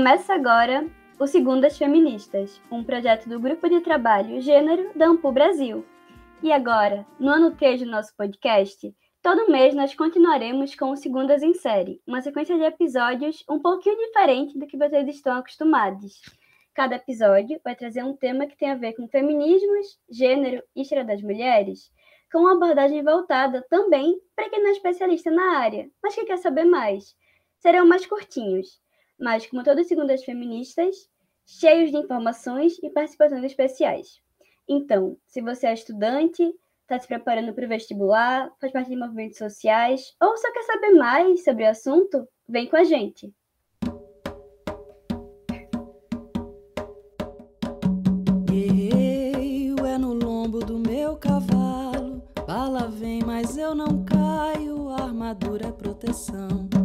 Começa agora o Segundas Feministas, um projeto do Grupo de Trabalho Gênero da Ampu Brasil. E agora, no ano 3 do nosso podcast, todo mês nós continuaremos com o Segundas em Série, uma sequência de episódios um pouquinho diferente do que vocês estão acostumados. Cada episódio vai trazer um tema que tem a ver com feminismos, gênero e história das mulheres, com uma abordagem voltada também para quem não é especialista na área, mas que quer saber mais. Serão mais curtinhos, mas como todas segundas feministas, cheios de informações e participações especiais. Então, se você é estudante, está se preparando para o vestibular, faz parte de movimentos sociais ou só quer saber mais sobre o assunto, vem com a gente. Guerreiro é no lombo do meu cavalo, bala vem, mas eu não caio, armadura é proteção.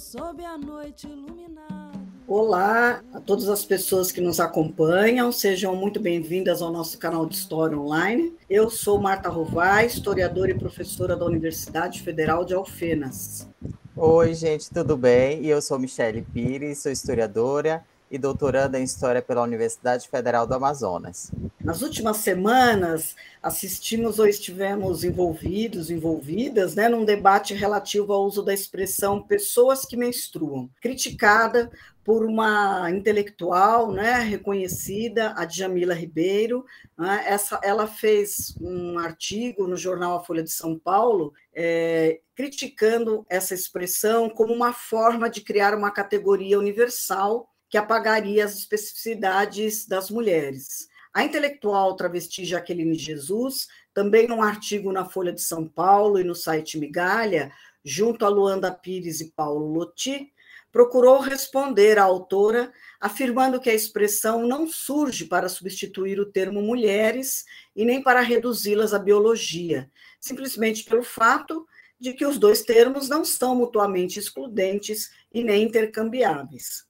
Sob a noite iluminada. Olá a todas as pessoas que nos acompanham, sejam muito bem-vindas ao nosso canal de História Online. Eu sou Marta Rovai, historiadora e professora da Universidade Federal de Alfenas. Oi, gente, tudo bem? E eu sou Michele Pires, sou historiadora e doutoranda em História pela Universidade Federal do Amazonas. Nas últimas semanas, assistimos ou estivemos envolvidos, envolvidas, né, num debate relativo ao uso da expressão pessoas que menstruam, criticada por uma intelectual né, reconhecida, a Djamila Ribeiro. Né, essa, ela fez um artigo no jornal A Folha de São Paulo é, criticando essa expressão como uma forma de criar uma categoria universal que apagaria as especificidades das mulheres. A intelectual travesti Jaqueline Jesus, também num artigo na Folha de São Paulo e no site Migalha, junto a Luanda Pires e Paulo Loti, procurou responder à autora, afirmando que a expressão não surge para substituir o termo mulheres e nem para reduzi-las à biologia, simplesmente pelo fato de que os dois termos não são mutuamente excludentes e nem intercambiáveis.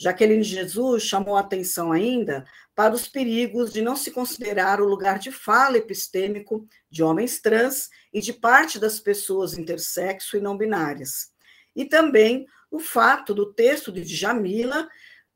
Jaqueline Jesus chamou atenção ainda para os perigos de não se considerar o lugar de fala epistêmico de homens trans e de parte das pessoas intersexo e não binárias. E também o fato do texto de Jamila,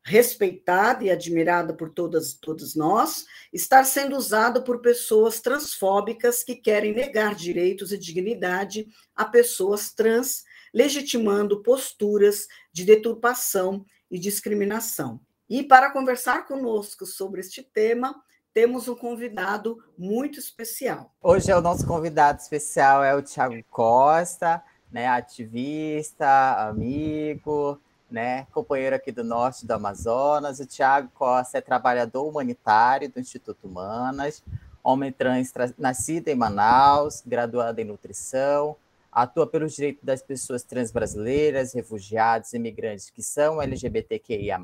respeitada e admirada por todas todos nós, estar sendo usado por pessoas transfóbicas que querem negar direitos e dignidade a pessoas trans, legitimando posturas de deturpação e discriminação. E para conversar conosco sobre este tema, temos um convidado muito especial. Hoje é o nosso convidado especial é o Tiago Costa, né, ativista, amigo, né, companheiro aqui do norte do Amazonas. O Tiago Costa é trabalhador humanitário do Instituto Humanas, homem trans nascido em Manaus, graduado em nutrição, atua pelos direitos das pessoas trans brasileiras, refugiados, imigrantes que são LGBTQIA+,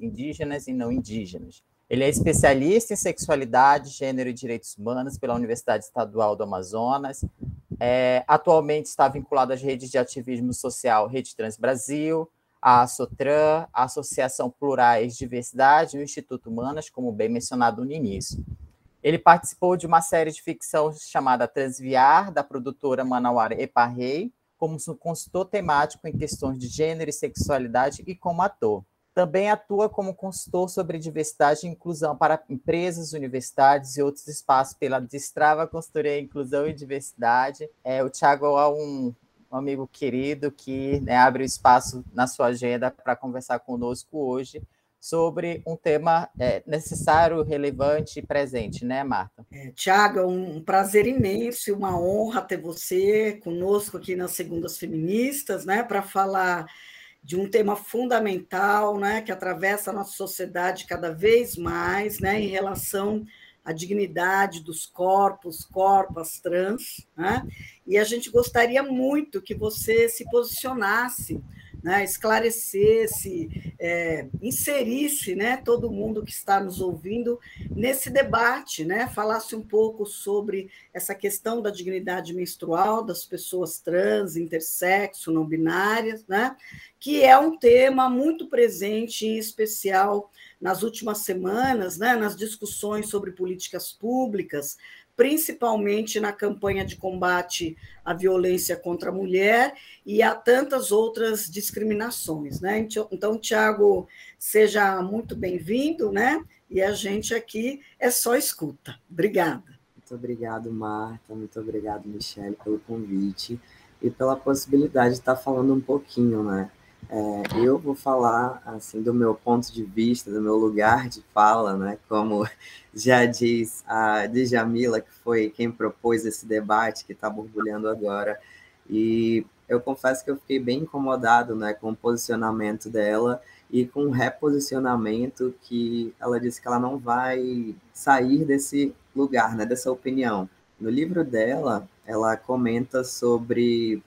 indígenas e não indígenas. Ele é especialista em sexualidade, gênero e direitos humanos pela Universidade Estadual do Amazonas. É, atualmente está vinculado às redes de ativismo social Rede Trans Brasil, a Sotran, a Associação Plurais Diversidade e o Instituto Humanas, como bem mencionado no início. Ele participou de uma série de ficção chamada Transviar, da produtora manauara Eparrei, como consultor temático em questões de gênero e sexualidade e como ator. Também atua como consultor sobre diversidade e inclusão para empresas, universidades e outros espaços pela Destrava Consultoria Inclusão e Diversidade. É, o Thiago é um, um amigo querido que né, abre o espaço na sua agenda para conversar conosco hoje sobre um tema é, necessário, relevante e presente, né, Marta? É, Tiago, é um prazer imenso e uma honra ter você conosco aqui nas Segundas Feministas, né, para falar de um tema fundamental, né, que atravessa a nossa sociedade cada vez mais, né, em relação à dignidade dos corpos, corpos trans, né? E a gente gostaria muito que você se posicionasse né, esclarecesse, é, inserisse né, todo mundo que está nos ouvindo nesse debate, né, falasse um pouco sobre essa questão da dignidade menstrual das pessoas trans, intersexo, não binárias, né, que é um tema muito presente, em especial nas últimas semanas, né, nas discussões sobre políticas públicas principalmente na campanha de combate à violência contra a mulher e a tantas outras discriminações. Né? Então, Tiago, seja muito bem-vindo, né? E a gente aqui é só escuta. Obrigada. Muito obrigado, Marta. Muito obrigado, Michele, pelo convite e pela possibilidade de estar falando um pouquinho, né? É, eu vou falar assim do meu ponto de vista, do meu lugar de fala, né? Como já diz a Djamila, que foi quem propôs esse debate que está borbulhando agora. E eu confesso que eu fiquei bem incomodado, né, com o posicionamento dela e com o reposicionamento que ela disse que ela não vai sair desse lugar, né, dessa opinião. No livro dela, ela comenta sobre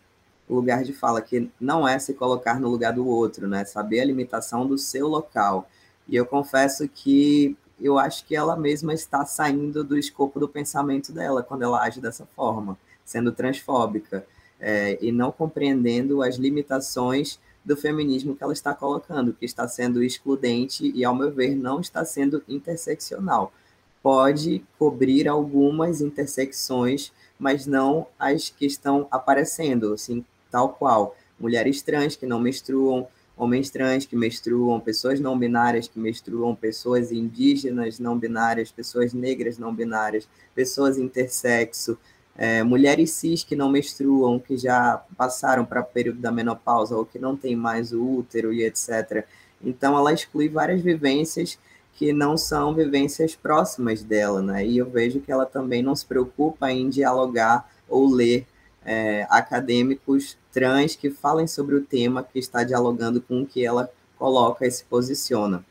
lugar de fala, que não é se colocar no lugar do outro, né? Saber a limitação do seu local. E eu confesso que eu acho que ela mesma está saindo do escopo do pensamento dela quando ela age dessa forma, sendo transfóbica é, e não compreendendo as limitações do feminismo que ela está colocando, que está sendo excludente e, ao meu ver, não está sendo interseccional. Pode cobrir algumas intersecções, mas não as que estão aparecendo, assim, tal qual mulheres trans que não menstruam, homens trans que menstruam, pessoas não binárias que menstruam, pessoas indígenas não binárias, pessoas negras não binárias, pessoas intersexo, é, mulheres cis que não menstruam, que já passaram para o período da menopausa ou que não tem mais o útero e etc. Então, ela exclui várias vivências que não são vivências próximas dela, né? E eu vejo que ela também não se preocupa em dialogar ou ler é, acadêmicos trans que falem sobre o tema que está dialogando com o que ela coloca e se posiciona.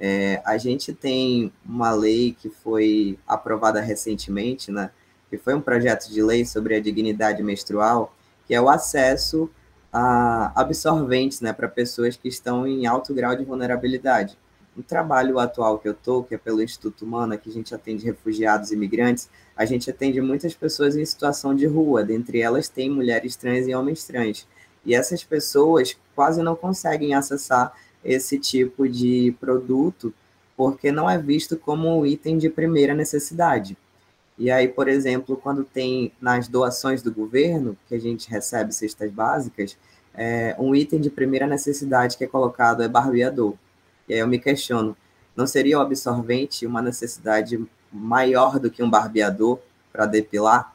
É, a gente tem uma lei que foi aprovada recentemente, né, que foi um projeto de lei sobre a dignidade menstrual, que é o acesso a absorventes né, para pessoas que estão em alto grau de vulnerabilidade. O trabalho atual que eu estou, que é pelo Instituto Humana, que a gente atende refugiados e imigrantes, a gente atende muitas pessoas em situação de rua, dentre elas tem mulheres trans e homens trans. E essas pessoas quase não conseguem acessar esse tipo de produto porque não é visto como um item de primeira necessidade. E aí, por exemplo, quando tem nas doações do governo, que a gente recebe cestas básicas, é, um item de primeira necessidade que é colocado é barbeador. E aí eu me questiono, não seria o absorvente uma necessidade maior do que um barbeador para depilar?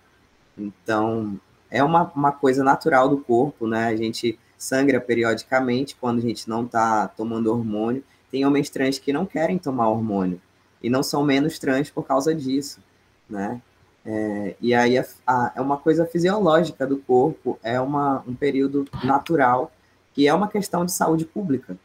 Então, é uma, uma coisa natural do corpo, né? A gente sangra periodicamente quando a gente não está tomando hormônio. Tem homens trans que não querem tomar hormônio e não são menos trans por causa disso, né? É, e aí a, a, é uma coisa fisiológica do corpo, é uma, um período natural que é uma questão de saúde pública,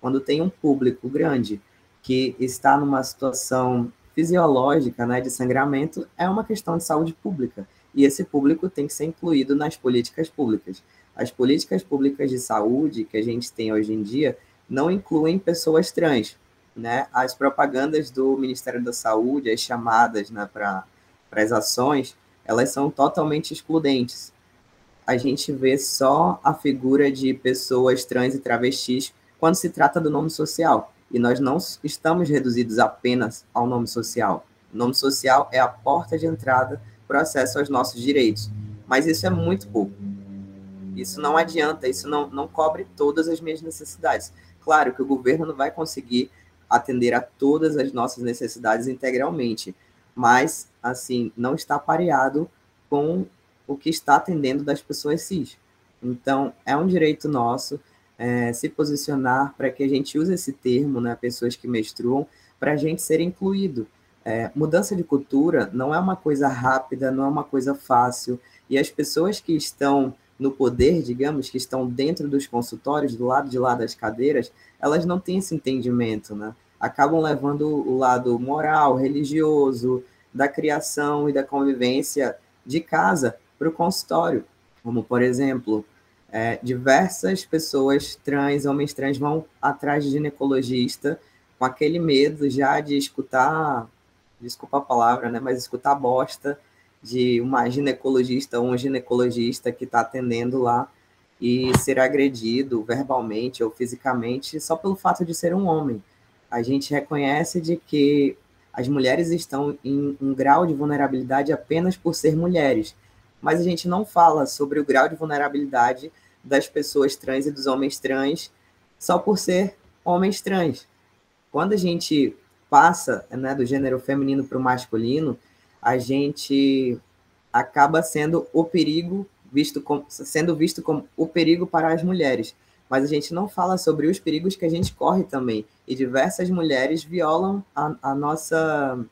quando tem um público grande que está numa situação fisiológica, né, de sangramento, é uma questão de saúde pública. E esse público tem que ser incluído nas políticas públicas. As políticas públicas de saúde que a gente tem hoje em dia não incluem pessoas trans. Né? As propagandas do Ministério da Saúde, as chamadas né, para as ações, elas são totalmente excludentes. A gente vê só a figura de pessoas trans e travestis quando se trata do nome social. E nós não estamos reduzidos apenas ao nome social. O nome social é a porta de entrada para o acesso aos nossos direitos. Mas isso é muito pouco. Isso não adianta, isso não, não cobre todas as minhas necessidades. Claro que o governo não vai conseguir atender a todas as nossas necessidades integralmente, mas, assim, não está pareado com o que está atendendo das pessoas cis. Então, é um direito nosso, é, se posicionar para que a gente use esse termo, né, pessoas que menstruam, para a gente ser incluído. É, mudança de cultura não é uma coisa rápida, não é uma coisa fácil, e as pessoas que estão no poder, digamos, que estão dentro dos consultórios, do lado de lá das cadeiras, elas não têm esse entendimento, né? Acabam levando o lado moral, religioso, da criação e da convivência de casa para o consultório. Como, por exemplo, é, diversas pessoas trans, homens trans, vão atrás de ginecologista com aquele medo já de escutar, desculpa a palavra, né, mas escutar bosta de uma ginecologista ou um ginecologista que está atendendo lá e ser agredido verbalmente ou fisicamente só pelo fato de ser um homem. A gente reconhece de que as mulheres estão em um grau de vulnerabilidade apenas por ser mulheres, mas a gente não fala sobre o grau de vulnerabilidade das pessoas trans e dos homens trans só por ser homens trans. Quando a gente passa né, do gênero feminino para o masculino, a gente acaba sendo o perigo visto como, sendo visto como o perigo para as mulheres mas a gente não fala sobre os perigos que a gente corre também. E diversas mulheres violam a, a nossa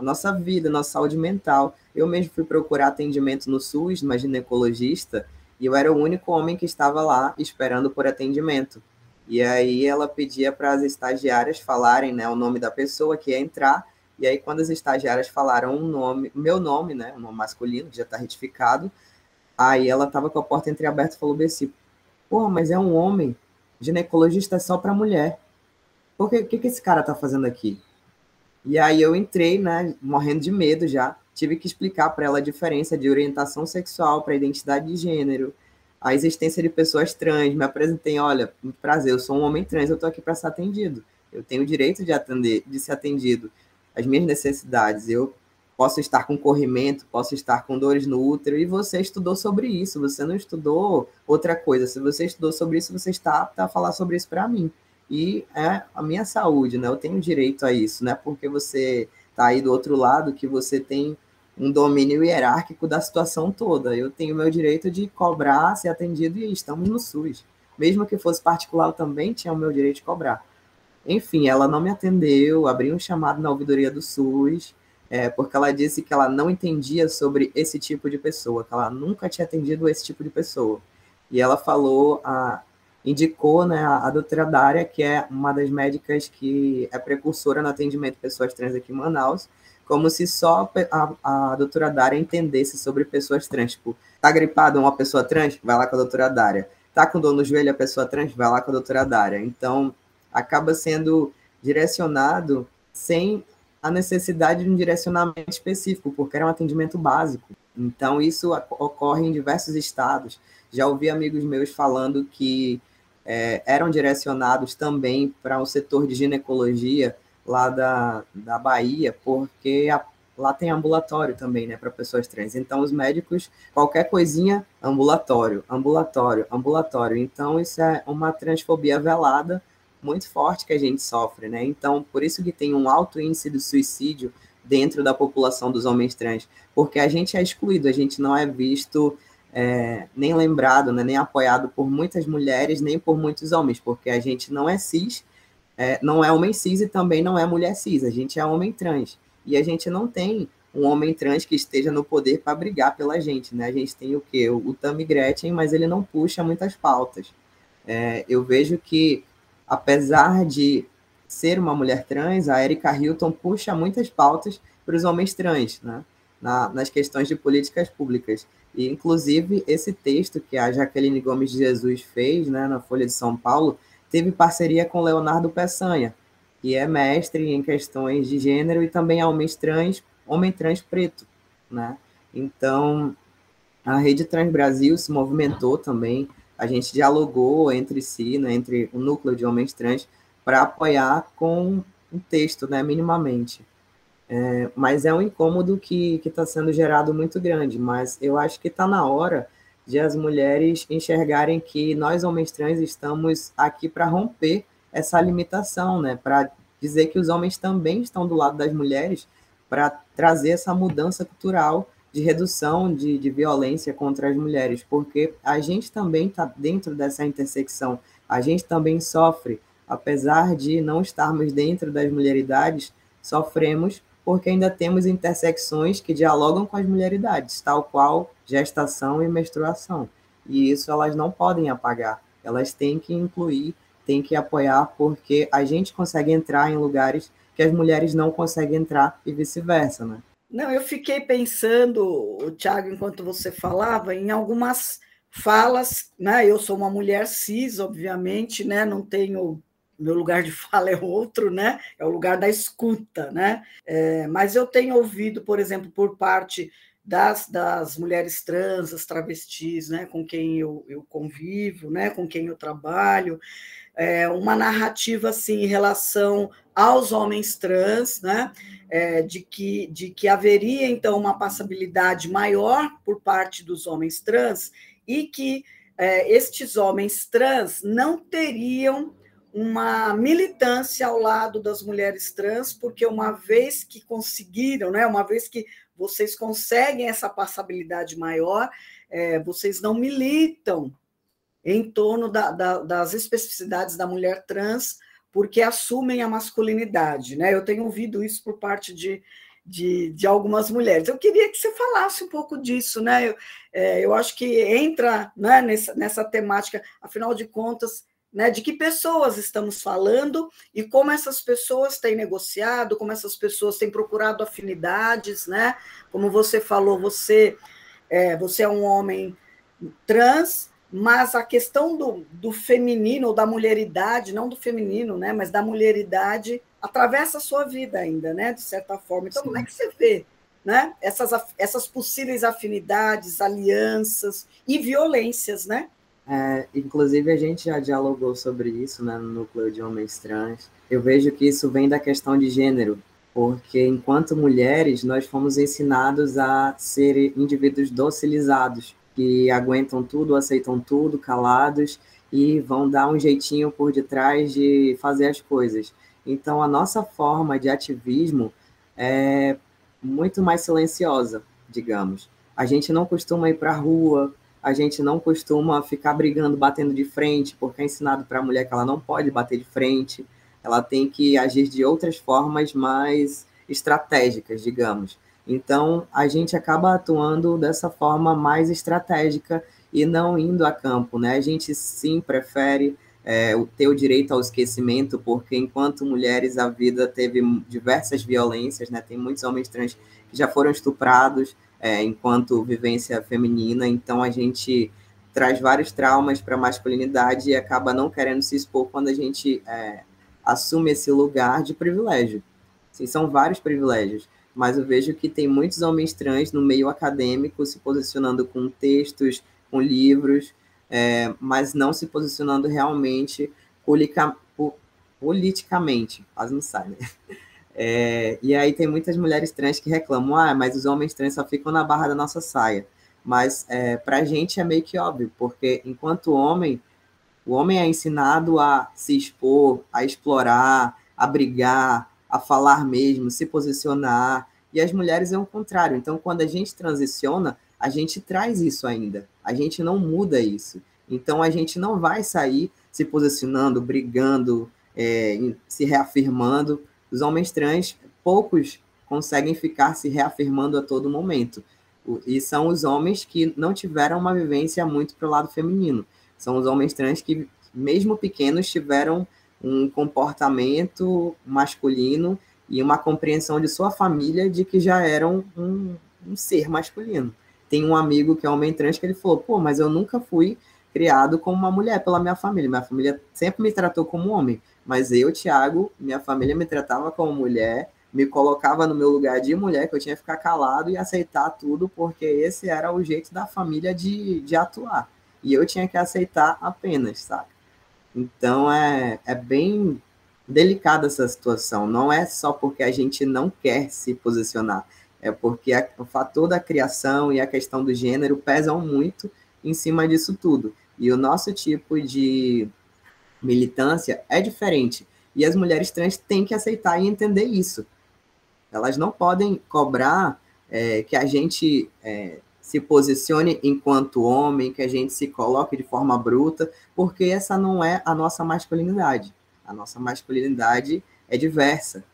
a nossa vida, a nossa saúde mental. Eu mesmo fui procurar atendimento no SUS, numa ginecologista, e eu era o único homem que estava lá esperando por atendimento. E aí ela pedia para as estagiárias falarem né, o nome da pessoa que ia entrar, e aí quando as estagiárias falaram o nome, meu nome, né, o nome masculino, que já está retificado, aí ela estava com a porta entreaberta e falou, Bessi, Porra, mas é um homem. Ginecologista é só para mulher. Por que, que, que esse cara tá fazendo aqui? E aí eu entrei, né, morrendo de medo já. Tive que explicar para ela a diferença de orientação sexual para identidade de gênero, a existência de pessoas trans. Me apresentei, olha, muito prazer, eu sou um homem trans, eu estou aqui para ser atendido. Eu tenho o direito de atender, de ser atendido. As minhas necessidades, eu posso estar com corrimento, posso estar com dores no útero, e você estudou sobre isso, você não estudou outra coisa. Se você estudou sobre isso, você está apto a falar sobre isso para mim. E é a minha saúde, né? Eu tenho direito a isso, né? Porque você está aí do outro lado, que você tem um domínio hierárquico da situação toda. Eu tenho meu direito de cobrar, ser atendido e estamos no SUS. Mesmo que fosse particular, eu também tinha o meu direito de cobrar. Enfim, ela não me atendeu, abri um chamado na ouvidoria do SUS, é, porque ela disse que ela não entendia sobre esse tipo de pessoa, que ela nunca tinha atendido esse tipo de pessoa. E ela falou, a, indicou né, a, doutora Dária, que é uma das médicas que é precursora no atendimento de pessoas trans aqui em Manaus, como se só a, a doutora Dária entendesse sobre pessoas trans. Tipo, tá gripado uma pessoa trans? Vai lá com a doutora Dária. Tá com dor no joelho a pessoa trans? Vai lá com a doutora Dária. Então, acaba sendo direcionado sem a necessidade de um direcionamento específico, porque era um atendimento básico. Então, isso ocorre em diversos estados. Já ouvi amigos meus falando que é, eram direcionados também para o setor de ginecologia lá da, da Bahia, porque a, lá tem ambulatório também, né, para pessoas trans. Então, os médicos, qualquer coisinha, ambulatório, ambulatório, ambulatório. Então, isso é uma transfobia velada muito forte que a gente sofre, né? Então, por isso que tem um alto índice de suicídio dentro da população dos homens trans, porque a gente é excluído, a gente não é visto é, nem lembrado, né, nem apoiado por muitas mulheres, nem por muitos homens, porque a gente não é cis, é, não é homem cis e também não é mulher cis, a gente é homem trans. E a gente não tem um homem trans que esteja no poder para brigar pela gente, né? A gente tem o quê? O, o Tammy Gretchen, mas ele não puxa muitas pautas. É, eu vejo que apesar de ser uma mulher trans, a Erika Hilton puxa muitas pautas para os homens trans, né? Na, nas questões de políticas públicas. E, inclusive, esse texto que a Jaqueline Gomes de Jesus fez né, na Folha de São Paulo teve parceria com Leonardo Peçanha, que é mestre em questões de gênero e também é homem trans, homem trans preto. Né? Então, a Rede Trans Brasil se movimentou também a gente dialogou entre si, né, entre o núcleo de homens trans, para apoiar com um texto, né, minimamente. É, mas é um incômodo que está sendo gerado muito grande, mas eu acho que está na hora de as mulheres enxergarem que nós, homens trans, estamos aqui para romper essa limitação, né, para dizer que os homens também estão do lado das mulheres, para trazer essa mudança cultural de redução de, de violência contra as mulheres, porque a gente também está dentro dessa intersecção, a gente também sofre, apesar de não estarmos dentro das mulheridades, sofremos porque ainda temos intersecções que dialogam com as mulheridades, tal qual gestação e menstruação. E isso elas não podem apagar, elas têm que incluir, têm que apoiar, porque a gente consegue entrar em lugares que as mulheres não conseguem entrar e vice-versa, né? Não, eu fiquei pensando, Tiago, enquanto você falava, em algumas falas, né? Eu sou uma mulher cis, obviamente, né? Não tenho meu lugar de fala é outro, né? É o lugar da escuta, né? É, mas eu tenho ouvido, por exemplo, por parte das, das mulheres trans, as travestis, né, com quem eu, eu convivo, né, com quem eu trabalho, é, uma narrativa assim em relação aos homens trans, né, é, de, que, de que haveria então uma passabilidade maior por parte dos homens trans e que é, estes homens trans não teriam uma militância ao lado das mulheres trans, porque uma vez que conseguiram, né, uma vez que vocês conseguem essa passabilidade maior, é, vocês não militam em torno da, da, das especificidades da mulher trans, porque assumem a masculinidade. Né? Eu tenho ouvido isso por parte de, de, de algumas mulheres. Eu queria que você falasse um pouco disso. Né? Eu, é, eu acho que entra né, nessa, nessa temática, afinal de contas, né, de que pessoas estamos falando e como essas pessoas têm negociado, como essas pessoas têm procurado afinidades, né? Como você falou, você é, você é um homem trans, mas a questão do, do feminino ou da mulheridade, não do feminino, né, mas da mulheridade atravessa a sua vida ainda, né, de certa forma. Então, Sim. como é que você vê, né, essas essas possíveis afinidades, alianças e violências, né? É, inclusive, a gente já dialogou sobre isso né, no núcleo de homens trans. Eu vejo que isso vem da questão de gênero, porque enquanto mulheres, nós fomos ensinados a ser indivíduos docilizados, que aguentam tudo, aceitam tudo, calados e vão dar um jeitinho por detrás de fazer as coisas. Então, a nossa forma de ativismo é muito mais silenciosa, digamos. A gente não costuma ir para a rua, a gente não costuma ficar brigando, batendo de frente, porque é ensinado para a mulher que ela não pode bater de frente, ela tem que agir de outras formas mais estratégicas, digamos. Então, a gente acaba atuando dessa forma mais estratégica e não indo a campo, né? A gente sim prefere é, ter o direito ao esquecimento, porque enquanto mulheres a vida teve diversas violências, né? Tem muitos homens trans que já foram estuprados, é, enquanto vivência feminina, então a gente traz vários traumas para a masculinidade e acaba não querendo se expor quando a gente é, assume esse lugar de privilégio. Sim, são vários privilégios, mas eu vejo que tem muitos homens trans no meio acadêmico se posicionando com textos, com livros, é, mas não se posicionando realmente politicamente, quase não sai, né? É, e aí tem muitas mulheres trans que reclamam, ah, mas os homens trans só ficam na barra da nossa saia. Mas é, para a gente é meio que óbvio, porque enquanto homem, o homem é ensinado a se expor, a explorar, a brigar, a falar mesmo, se posicionar, e as mulheres é o contrário. Então, quando a gente transiciona, a gente traz isso ainda, a gente não muda isso. Então, a gente não vai sair se posicionando, brigando, é, se reafirmando, os homens trans, poucos conseguem ficar se reafirmando a todo momento. E são os homens que não tiveram uma vivência muito para o lado feminino. São os homens trans que, mesmo pequenos, tiveram um comportamento masculino e uma compreensão de sua família de que já eram um, um ser masculino. Tem um amigo que é homem trans que ele falou: pô, mas eu nunca fui criado como uma mulher pela minha família. Minha família sempre me tratou como homem. Mas eu, Thiago, minha família me tratava como mulher, me colocava no meu lugar de mulher, que eu tinha que ficar calado e aceitar tudo, porque esse era o jeito da família de, de atuar. E eu tinha que aceitar apenas, sabe? Então é, é bem delicada essa situação. Não é só porque a gente não quer se posicionar, é porque a, o fator da criação e a questão do gênero pesam muito em cima disso tudo. E o nosso tipo de militância é diferente. E as mulheres trans têm que aceitar e entender isso. Elas não podem cobrar é, que a gente é, se posicione enquanto homem, que a gente se coloque de forma bruta, porque essa não é a nossa masculinidade. A nossa masculinidade é diversa.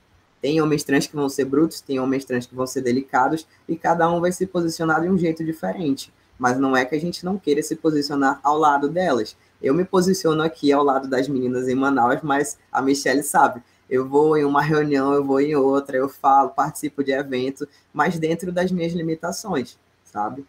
Tem homens trans que vão ser brutos, tem homens trans que vão ser delicados, e cada um vai se posicionar de um jeito diferente. Mas não é que a gente não queira se posicionar ao lado delas. Eu me posiciono aqui ao lado das meninas em Manaus, mas a Michelle sabe. Eu vou em uma reunião, eu vou em outra, eu falo, participo de evento, mas dentro das minhas limitações, sabe?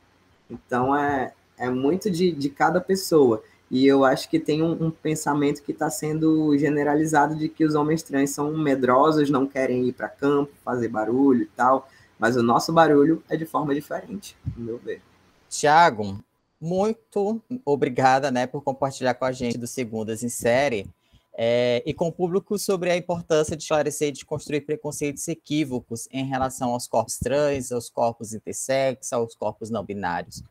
Então é, é muito de, de cada pessoa. E eu acho que tem um, um pensamento que está sendo generalizado de que os homens trans são medrosos, não querem ir para campo, fazer barulho e tal. mas o nosso barulho é de forma diferente, no meu ver. Tiago, muito obrigada né, por compartilhar com a gente do Segundas em Série é, e com o público sobre a importância de esclarecer e de construir preconceitos equívocos em relação aos corpos trans, aos corpos intersexos, aos corpos não binários.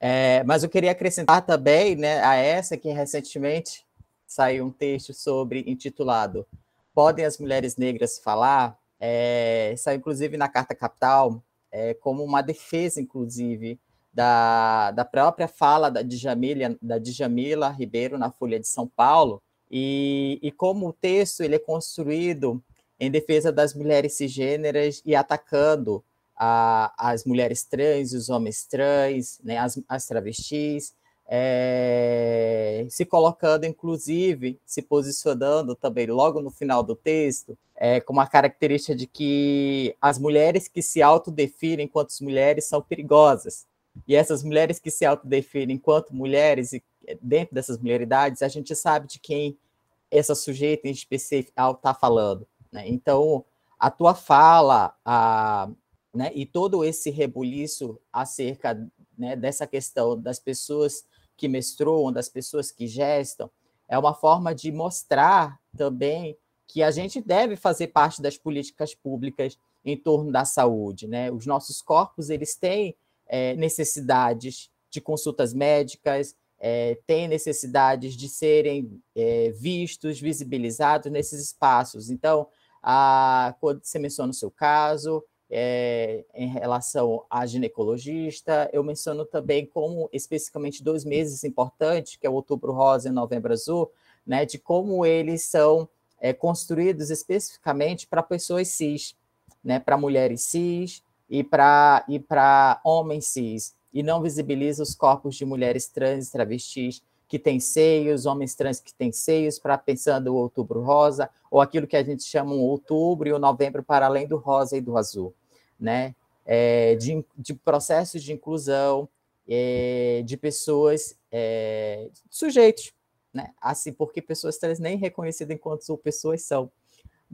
É, mas eu queria acrescentar também né, a essa que recentemente saiu um texto sobre intitulado Podem as Mulheres Negras Falar? É, saiu inclusive na Carta Capital é, como uma defesa, inclusive, da, da própria fala da Djamila, da Djamila Ribeiro na Folha de São Paulo, e, e como o texto ele é construído em defesa das mulheres cisgêneras e atacando a, as mulheres trans, os homens trans, né, as, as travestis, é, se colocando, inclusive, se posicionando também logo no final do texto, é, com uma característica de que as mulheres que se autodefinem enquanto mulheres são perigosas. E essas mulheres que se autodefinem enquanto mulheres, e dentro dessas mulheridades, a gente sabe de quem essa sujeita em específico está falando. Né? Então, a tua fala a, né, e todo esse rebuliço acerca né, dessa questão das pessoas que menstruam, das pessoas que gestam, é uma forma de mostrar também que a gente deve fazer parte das políticas públicas em torno da saúde. Né? Os nossos corpos eles têm é, necessidades de consultas médicas, é, têm necessidades de serem é, vistos, visibilizados nesses espaços. Então, a, quando você menciona o seu caso, é, em relação a ginecologista, eu menciono também como especificamente dois meses importantes, que é o outubro rosa e novembro azul, né, de como eles são é, construídos especificamente para pessoas cis, né, para mulheres cis e para e homens cis e não visibiliza os corpos de mulheres trans travestis que têm seios, homens trans que têm seios, para pensando o outubro rosa, ou aquilo que a gente chama um outubro e o novembro para além do rosa e do azul, né? É, de, de processos de inclusão é, de pessoas, é, sujeitos, né? Assim, porque pessoas trans nem reconhecidas enquanto pessoas são.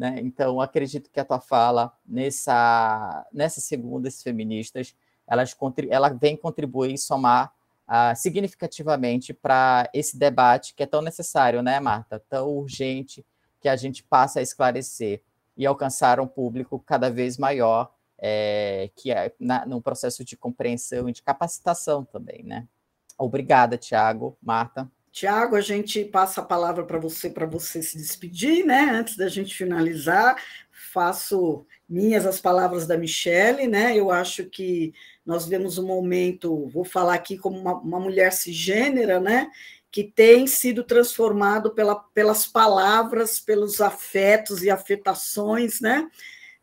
Né? Então, acredito que a tua fala nessa, nessas segundas feministas elas, ela vem contribuir e somar uh, significativamente para esse debate que é tão necessário, né, Marta? Tão urgente que a gente passa a esclarecer e alcançar um público cada vez maior, é, que é na, processo de compreensão e de capacitação também, né? Obrigada, Tiago, Marta. Tiago, a gente passa a palavra para você, para você se despedir, né? Antes da gente finalizar, faço minhas as palavras da Michele, né? Eu acho que nós vemos um momento, vou falar aqui como uma, uma mulher cisgênera, né? Que tem sido transformado pela, pelas palavras, pelos afetos e afetações, né?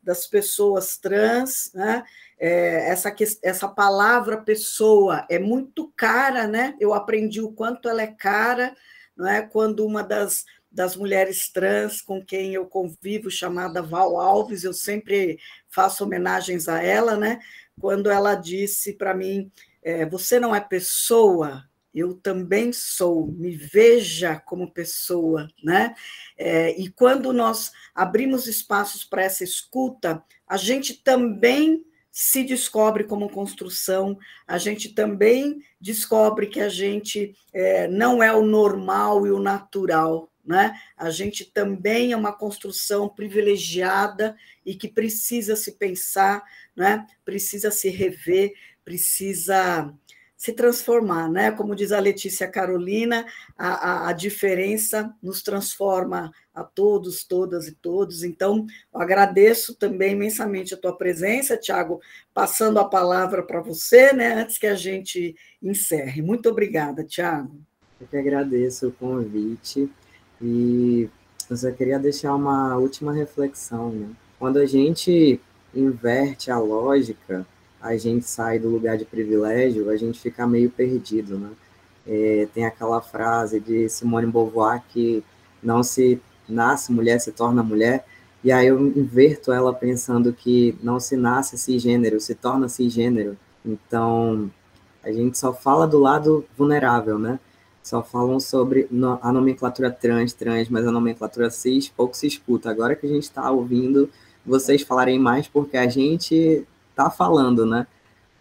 Das pessoas trans, né? É, essa, essa palavra pessoa é muito cara, né? Eu aprendi o quanto ela é cara, não é? Quando uma das das mulheres trans com quem eu convivo, chamada Val Alves, eu sempre faço homenagens a ela, né? Quando ela disse para mim: é, Você não é pessoa, eu também sou, me veja como pessoa, né? É, e quando nós abrimos espaços para essa escuta, a gente também se descobre como construção, a gente também descobre que a gente é, não é o normal e o natural, né? A gente também é uma construção privilegiada e que precisa se pensar, né? precisa se rever, precisa se transformar, né? Como diz a Letícia Carolina, a, a, a, diferença nos transforma a todos, todas e todos. Então, agradeço também imensamente a tua presença, Tiago, passando a palavra para você, né? Antes que a gente encerre. Muito obrigada, Tiago. Eu que agradeço o convite. E eu só queria deixar uma última reflexão, né? Quando a gente inverte a lógica, a gente sai do lugar de privilégio, a gente fica meio perdido, né? É, tem aquela frase de Simone Beauvoir que não se nasce mulher, se torna mulher, e aí eu inverto ela pensando que não se nasce cisgênero, se torna cisgênero. Então, a gente só fala do lado vulnerável, né? só falam sobre a nomenclatura trans, trans, mas a nomenclatura cis pouco se escuta. Agora que a gente está ouvindo vocês falarem mais, porque a gente está falando, né?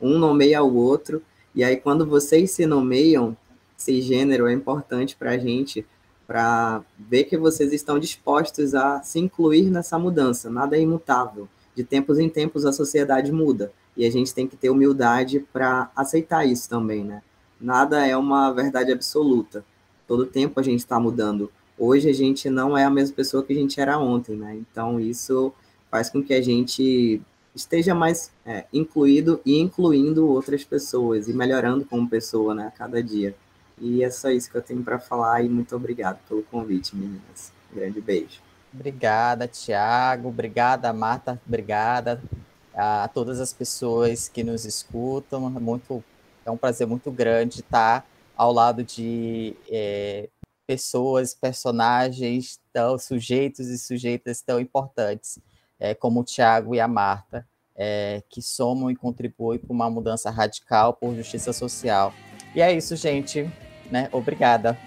Um nomeia o outro, e aí quando vocês se nomeiam, esse gênero é importante para a gente, para ver que vocês estão dispostos a se incluir nessa mudança. Nada é imutável. De tempos em tempos a sociedade muda, e a gente tem que ter humildade para aceitar isso também, né? Nada é uma verdade absoluta. Todo tempo a gente está mudando hoje a gente não é a mesma pessoa que a gente era ontem, né? Então isso faz com que a gente esteja mais é, incluído e incluindo outras pessoas e melhorando como pessoa, né, a cada dia. E é só isso que eu tenho para falar e muito obrigado pelo convite, meninas. Um grande beijo. Obrigada, Tiago. Obrigada, Marta. Obrigada a todas as pessoas que nos escutam. É muito, é um prazer muito grande estar ao lado de é, pessoas, personagens, tão, sujeitos e sujeitas tão importantes, é, como o Tiago e a Marta, é, que somam e contribuem para uma mudança radical por justiça social. E é isso, gente. Né? Obrigada.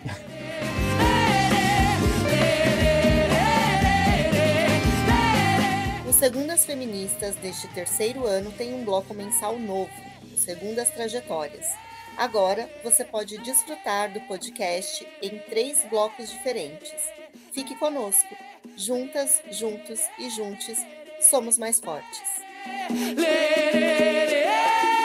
O Segundas Feministas deste terceiro ano tem um bloco mensal novo, o Segundas Trajetórias Agora você pode desfrutar do podcast em três blocos diferentes. Fique conosco. Juntas, juntos e juntes, somos mais fortes. Lê, lê, lê.